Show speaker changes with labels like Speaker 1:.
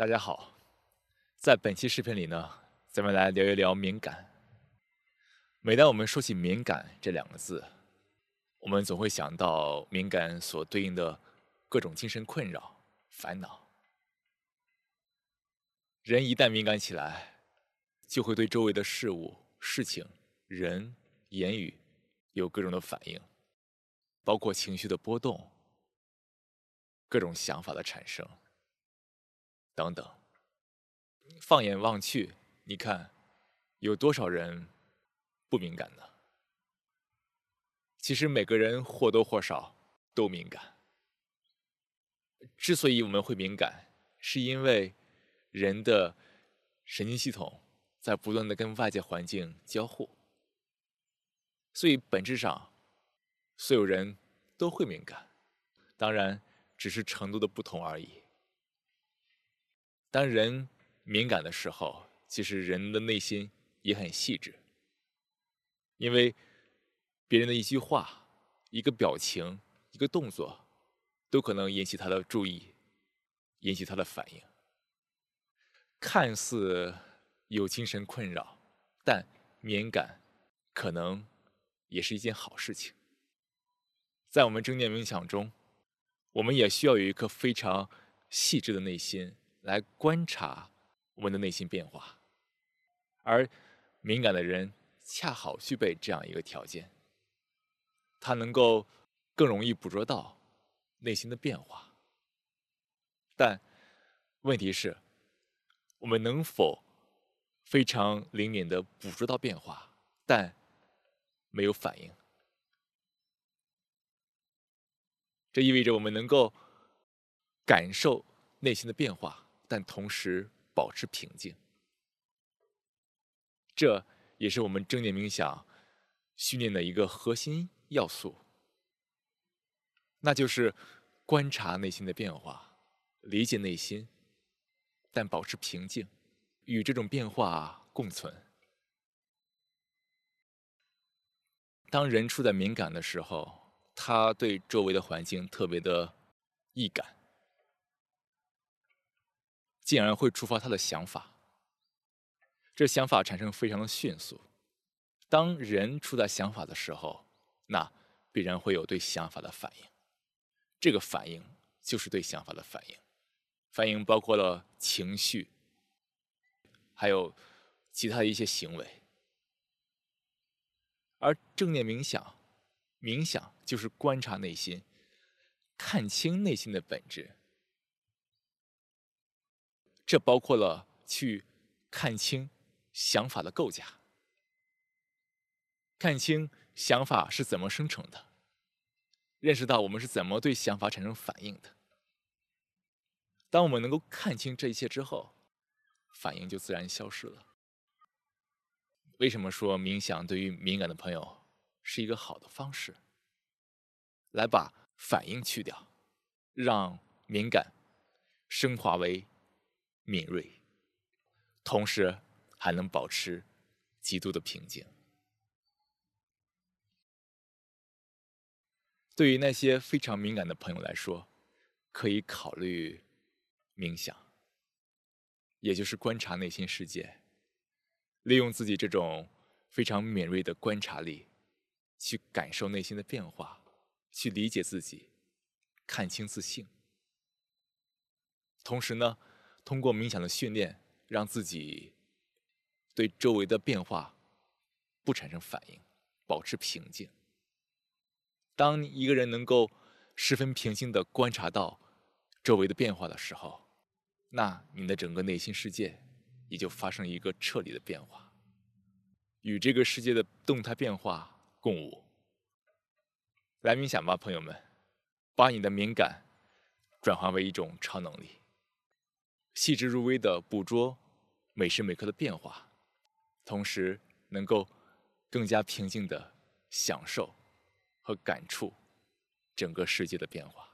Speaker 1: 大家好，在本期视频里呢，咱们来聊一聊敏感。每当我们说起敏感这两个字，我们总会想到敏感所对应的各种精神困扰、烦恼。人一旦敏感起来，就会对周围的事物、事情、人、言语有各种的反应，包括情绪的波动、各种想法的产生。等等，放眼望去，你看，有多少人不敏感呢？其实每个人或多或少都敏感。之所以我们会敏感，是因为人的神经系统在不断的跟外界环境交互，所以本质上，所有人都会敏感，当然只是程度的不同而已。当人敏感的时候，其实人的内心也很细致，因为别人的一句话、一个表情、一个动作，都可能引起他的注意，引起他的反应。看似有精神困扰，但敏感可能也是一件好事情。在我们正念冥想中，我们也需要有一颗非常细致的内心。来观察我们的内心变化，而敏感的人恰好具备这样一个条件，他能够更容易捕捉到内心的变化。但问题是，我们能否非常灵敏的捕捉到变化，但没有反应？这意味着我们能够感受内心的变化。但同时保持平静，这也是我们正念冥想训练的一个核心要素，那就是观察内心的变化，理解内心，但保持平静，与这种变化共存。当人处在敏感的时候，他对周围的环境特别的易感。竟然会触发他的想法，这想法产生非常的迅速。当人处在想法的时候，那必然会有对想法的反应。这个反应就是对想法的反应，反应包括了情绪，还有其他的一些行为。而正念冥想，冥想就是观察内心，看清内心的本质。这包括了去看清想法的构架，看清想法是怎么生成的，认识到我们是怎么对想法产生反应的。当我们能够看清这一切之后，反应就自然消失了。为什么说冥想对于敏感的朋友是一个好的方式？来把反应去掉，让敏感升华为。敏锐，同时还能保持极度的平静。对于那些非常敏感的朋友来说，可以考虑冥想，也就是观察内心世界，利用自己这种非常敏锐的观察力，去感受内心的变化，去理解自己，看清自性。同时呢。通过冥想的训练，让自己对周围的变化不产生反应，保持平静。当一个人能够十分平静的观察到周围的变化的时候，那你的整个内心世界也就发生一个彻底的变化，与这个世界的动态变化共舞。来冥想吧，朋友们，把你的敏感转化为一种超能力。细致入微的捕捉每时每刻的变化，同时能够更加平静的享受和感触整个世界的变化。